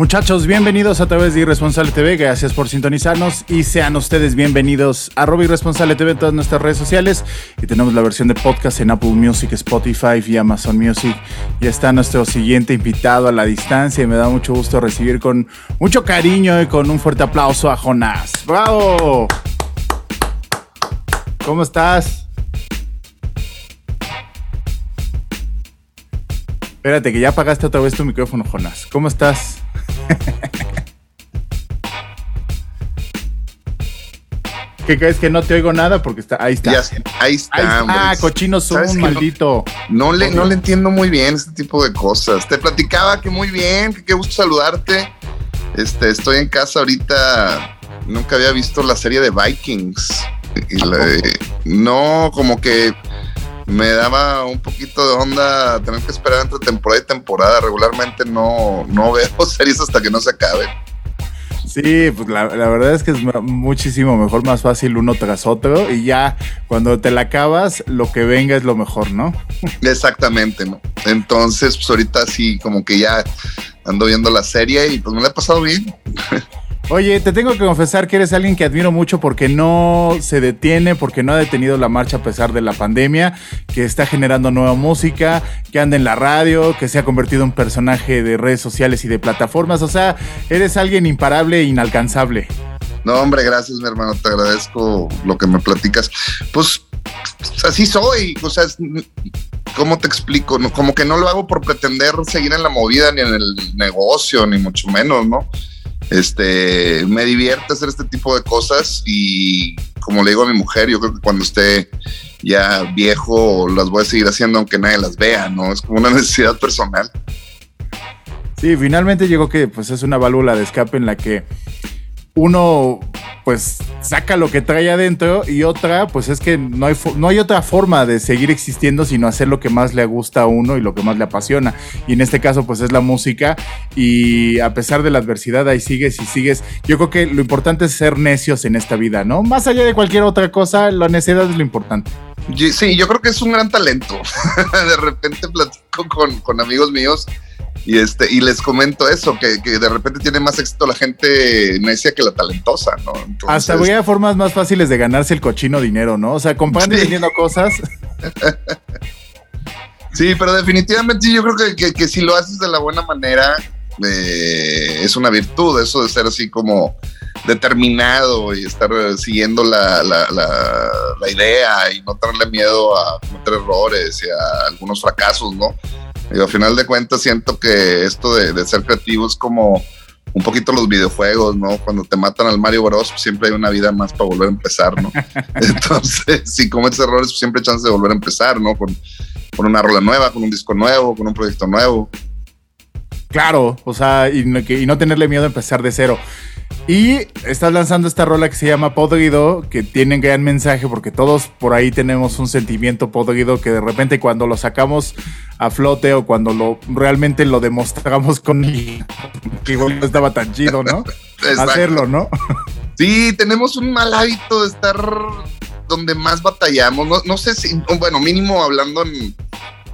Muchachos, bienvenidos a través de Irresponsable TV. Gracias por sintonizarnos y sean ustedes bienvenidos a Robo Irresponsable TV en todas nuestras redes sociales. Y tenemos la versión de podcast en Apple Music, Spotify y Amazon Music. Ya está nuestro siguiente invitado a la distancia y me da mucho gusto recibir con mucho cariño y con un fuerte aplauso a Jonás. ¡Bravo! ¿Cómo estás? Espérate, que ya apagaste otra vez tu micrófono, Jonás. ¿Cómo estás? ¿Qué crees que no te oigo nada? Porque está, ahí está. ahí está. Ah, cochino Zoom, maldito. No, le, no le entiendo muy bien este tipo de cosas. Te platicaba que muy bien, que qué gusto saludarte. Este, estoy en casa ahorita. Nunca había visto la serie de Vikings. no, como que me daba un poquito de onda tener que esperar entre temporada y temporada. Regularmente no, no veo series hasta que no se acabe. Sí, pues la, verdad es que es muchísimo mejor, más fácil uno tras otro y ya cuando te la acabas, lo que venga es lo mejor, ¿no? Exactamente, ¿no? Entonces, pues ahorita sí, como que ya ando viendo la serie y pues me la he pasado bien. Oye, te tengo que confesar que eres alguien que admiro mucho porque no se detiene, porque no ha detenido la marcha a pesar de la pandemia, que está generando nueva música, que anda en la radio, que se ha convertido en personaje de redes sociales y de plataformas. O sea, eres alguien imparable e inalcanzable. No, hombre, gracias, mi hermano. Te agradezco lo que me platicas. Pues así soy. O sea, ¿cómo te explico? como que no lo hago por pretender seguir en la movida ni en el negocio, ni mucho menos, ¿no? Este, me divierte hacer este tipo de cosas y como le digo a mi mujer, yo creo que cuando esté ya viejo las voy a seguir haciendo aunque nadie las vea, ¿no? Es como una necesidad personal. Sí, finalmente llegó que pues es una válvula de escape en la que uno pues saca lo que trae adentro y otra pues es que no hay, no hay otra forma de seguir existiendo sino hacer lo que más le gusta a uno y lo que más le apasiona. Y en este caso pues es la música y a pesar de la adversidad ahí sigues y sigues. Yo creo que lo importante es ser necios en esta vida, ¿no? Más allá de cualquier otra cosa, la necedad es lo importante. Sí, yo creo que es un gran talento. de repente platico con, con amigos míos y, este, y les comento eso, que, de repente tiene más éxito la gente necia que la talentosa, ¿no? Hasta voy a formas más fáciles de ganarse el cochino dinero, ¿no? O sea, comprando y vendiendo cosas. sí, pero definitivamente yo creo que, que, si lo haces de la buena manera, eh, es una virtud, eso de ser así como determinado y estar siguiendo la, la, la, idea y no tenerle miedo a cometer errores y a algunos fracasos, ¿no? Y al final de cuentas siento que esto de, ser creativo es como un poquito los videojuegos, ¿no? Cuando te matan al Mario Bros, pues siempre hay una vida más para volver a empezar, ¿no? Entonces, si cometes errores, pues siempre hay chance de volver a empezar, ¿no? Con, con una rola nueva, con un disco nuevo, con un proyecto nuevo. Claro, o sea, y no, tenerle miedo a empezar de cero. Y estás lanzando esta rola que se llama Podrido, que tiene un gran mensaje porque todos por ahí tenemos un sentimiento podrido que de repente cuando lo sacamos a flote o cuando lo realmente lo demostramos con que igual no estaba tan chido, ¿no? Hacerlo, ¿no? Sí, tenemos un mal hábito de estar donde más batallamos. No, no sé si, bueno, mínimo hablando en,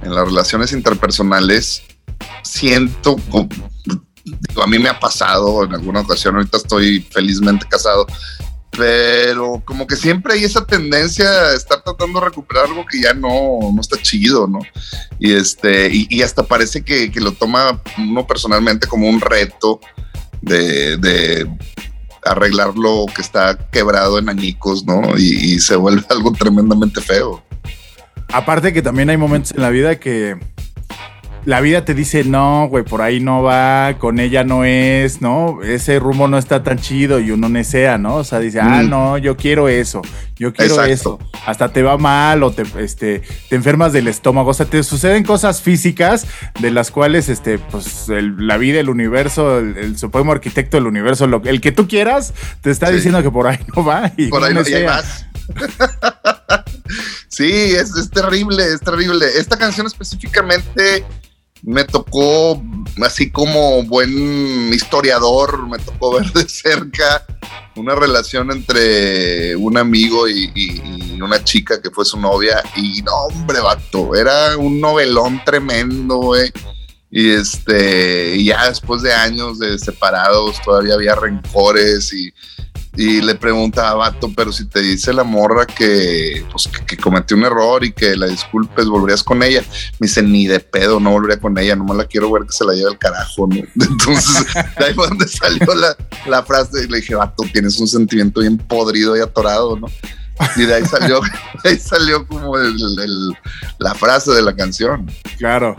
en las relaciones interpersonales, siento, a mí me ha pasado en alguna ocasión, ahorita estoy felizmente casado, pero como que siempre hay esa tendencia a estar tratando de recuperar algo que ya no, no está chido, ¿no? Y, este, y, hasta parece que, que, lo toma uno personalmente como un reto de, de arreglar lo que está quebrado en añicos, ¿no? Y, y, se vuelve algo tremendamente feo. Aparte que también hay momentos en la vida que la vida te dice, no, güey, por ahí no va, con ella no es, ¿no? Ese rumbo no está tan chido y uno nesea, ¿no? O sea, dice, ah, Mm. no, yo quiero eso, yo quiero Exacto. eso. Hasta te va mal o te, este, te enfermas del estómago. O sea, te suceden cosas físicas de las cuales, este, pues, el- la vida, el universo, el, el supremo arquitecto del universo, lo- el que tú quieras, te está Sí. diciendo que por ahí no va. Y Por ahí no, nesea. vas. sí, es, es terrible, es terrible. Esta canción específicamente me tocó, así como buen historiador, me tocó ver de cerca una relación entre un amigo y, una chica que fue su novia. Y no, hombre, vato, era un novelón tremendo, güey. Y este, y ya después de años de separados, todavía había rencores y, y le preguntaba Vato, pero si te dice la morra que, pues, que, que cometió un error y que la disculpes, volverías con ella. Me dice, ni de pedo, no volvería con ella, nomás la quiero ver que se la lleve al carajo, ¿no? Entonces, de ahí fue donde salió la, la frase y le dije, Vato, tienes un sentimiento bien podrido y atorado, ¿no? Y de ahí salió, de ahí salió como el- el- la frase de la canción. Claro.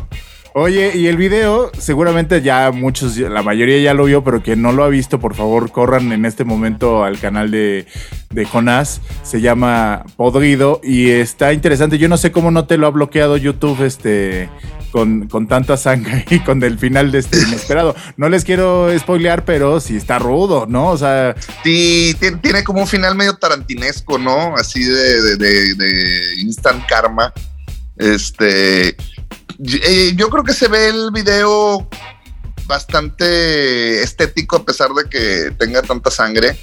Oye, y el video, seguramente ya muchos, la mayoría ya lo vio, pero quien no lo ha visto, por favor, corran en este momento al canal de, de Jonás. Se llama Podrido y está interesante. Yo no sé cómo no te lo ha bloqueado YouTube este, con, con tanta sangre y con el final de este inesperado. No les quiero spoilear, pero sí está rudo, ¿no? O sea, Sí, tiene, como un final medio tarantinesco, ¿no? Así de, de- de- de instant karma. Este, eh, yo creo que se ve el video bastante estético a pesar de que tenga tanta sangre.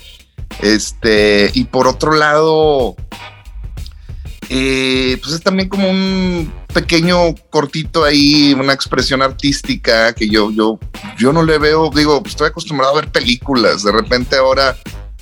Este, y por otro lado, eh, pues es también como un pequeño cortito ahí, una expresión artística que yo, yo, yo no le veo, digo, pues estoy acostumbrado a ver películas, de repente ahora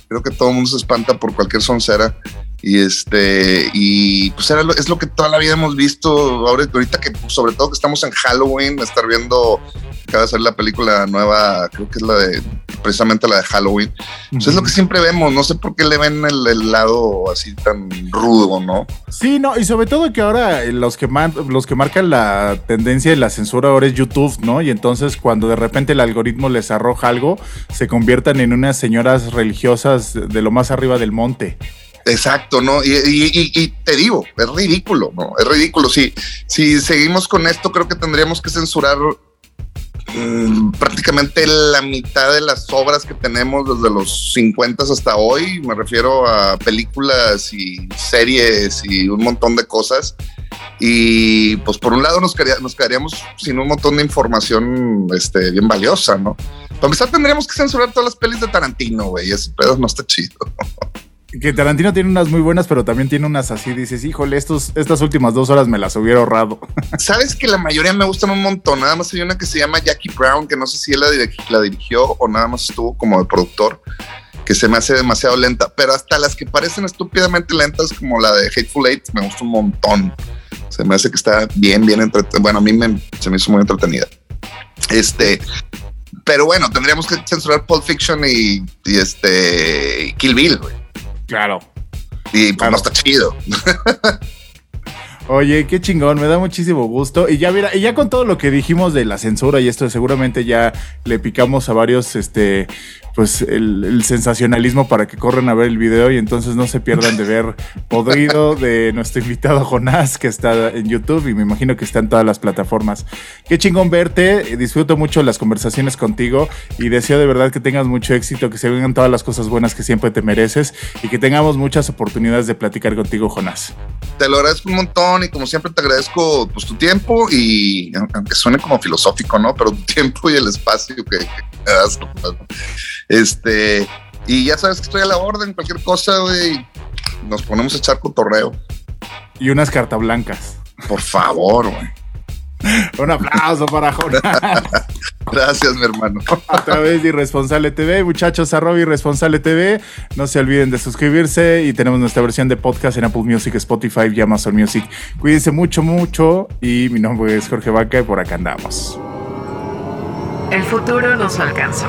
creo que todo el mundo se espanta por cualquier soncera y este y pues era lo- es lo que toda la vida hemos visto ahora ahorita que sobre todo que estamos en Halloween estar viendo acaba de salir la película nueva creo que es la de precisamente la de Halloween pues es lo que siempre vemos no sé por qué le ven el, el lado así tan rudo no Sí, no, y sobre todo que ahora eh, los que, man- los que marcan la tendencia de la censura ahora es YouTube, ¿no? Y entonces cuando de repente el algoritmo les arroja algo, se conviertan en unas señoras religiosas de lo más arriba del monte. Exacto, ¿no? Y, te digo, es ridículo, ¿no? Es ridículo. Si, si seguimos con esto, creo que tendríamos que censurar mm, prácticamente la mitad de las obras que tenemos desde los 50 hasta hoy. Me refiero a películas y series y un montón de cosas. Y pues por un lado nos, quedaría- quedaríamos sin un montón de información este, bien valiosa, ¿no? Para empezar tendríamos que censurar todas las pelis de Tarantino, güey. Ese pedo no está chido. Que Tarantino tiene unas muy buenas, pero también tiene unas así, dices, híjole, estos, estas últimas dos horas me las hubiera ahorrado. Sabes que la mayoría me gustan un montón. Nada más hay una que se llama Jackie Brown, que no sé si él la, dirigi- la dirigió o nada más estuvo como de productor, que se me hace demasiado lenta. Pero hasta las que parecen estúpidamente lentas, como la de Hateful Eight, me gusta un montón. Se me hace que está bien, bien entretenida. Bueno, a mí me, se me hizo muy entretenida. Este, pero bueno, tendríamos que censurar Pulp Fiction y, y este Kill Bill, güey. Claro. Y pues Claro. no está chido. Oye, qué chingón, me da muchísimo gusto. Y ya mira, y ya con todo lo que dijimos de la censura y esto, seguramente ya le picamos a varios, este, pues el, sensacionalismo para que corran a ver el video y entonces no se pierdan de ver Podrido de nuestro invitado Jonás, que está en YouTube y me imagino que está en todas las plataformas. Qué chingón verte, disfruto mucho las conversaciones contigo y deseo de verdad que tengas mucho éxito, que se vengan todas las cosas buenas que siempre te mereces y que tengamos muchas oportunidades de platicar contigo, Jonás. te lo agradezco un montón y como siempre te agradezco pues tu tiempo y aunque suene como filosófico, ¿no? Pero tu tiempo y el espacio que, que das. Este, y ya sabes que estoy a la orden, cualquier cosa, güey, nos ponemos a echar cotorreo. Y unas cartas blancas. Por favor, güey. Un aplauso para Jonás. Gracias, mi hermano. a través de Irresponsable TV. Muchachos, arroba Irresponsable TV. No se olviden de suscribirse y tenemos nuestra versión de podcast en Apple Music, Spotify y Amazon Music. Cuídense mucho, mucho. Y mi nombre es Jorge Vaca y por acá andamos. El futuro nos alcanzó.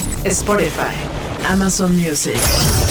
Spotify, Amazon Music.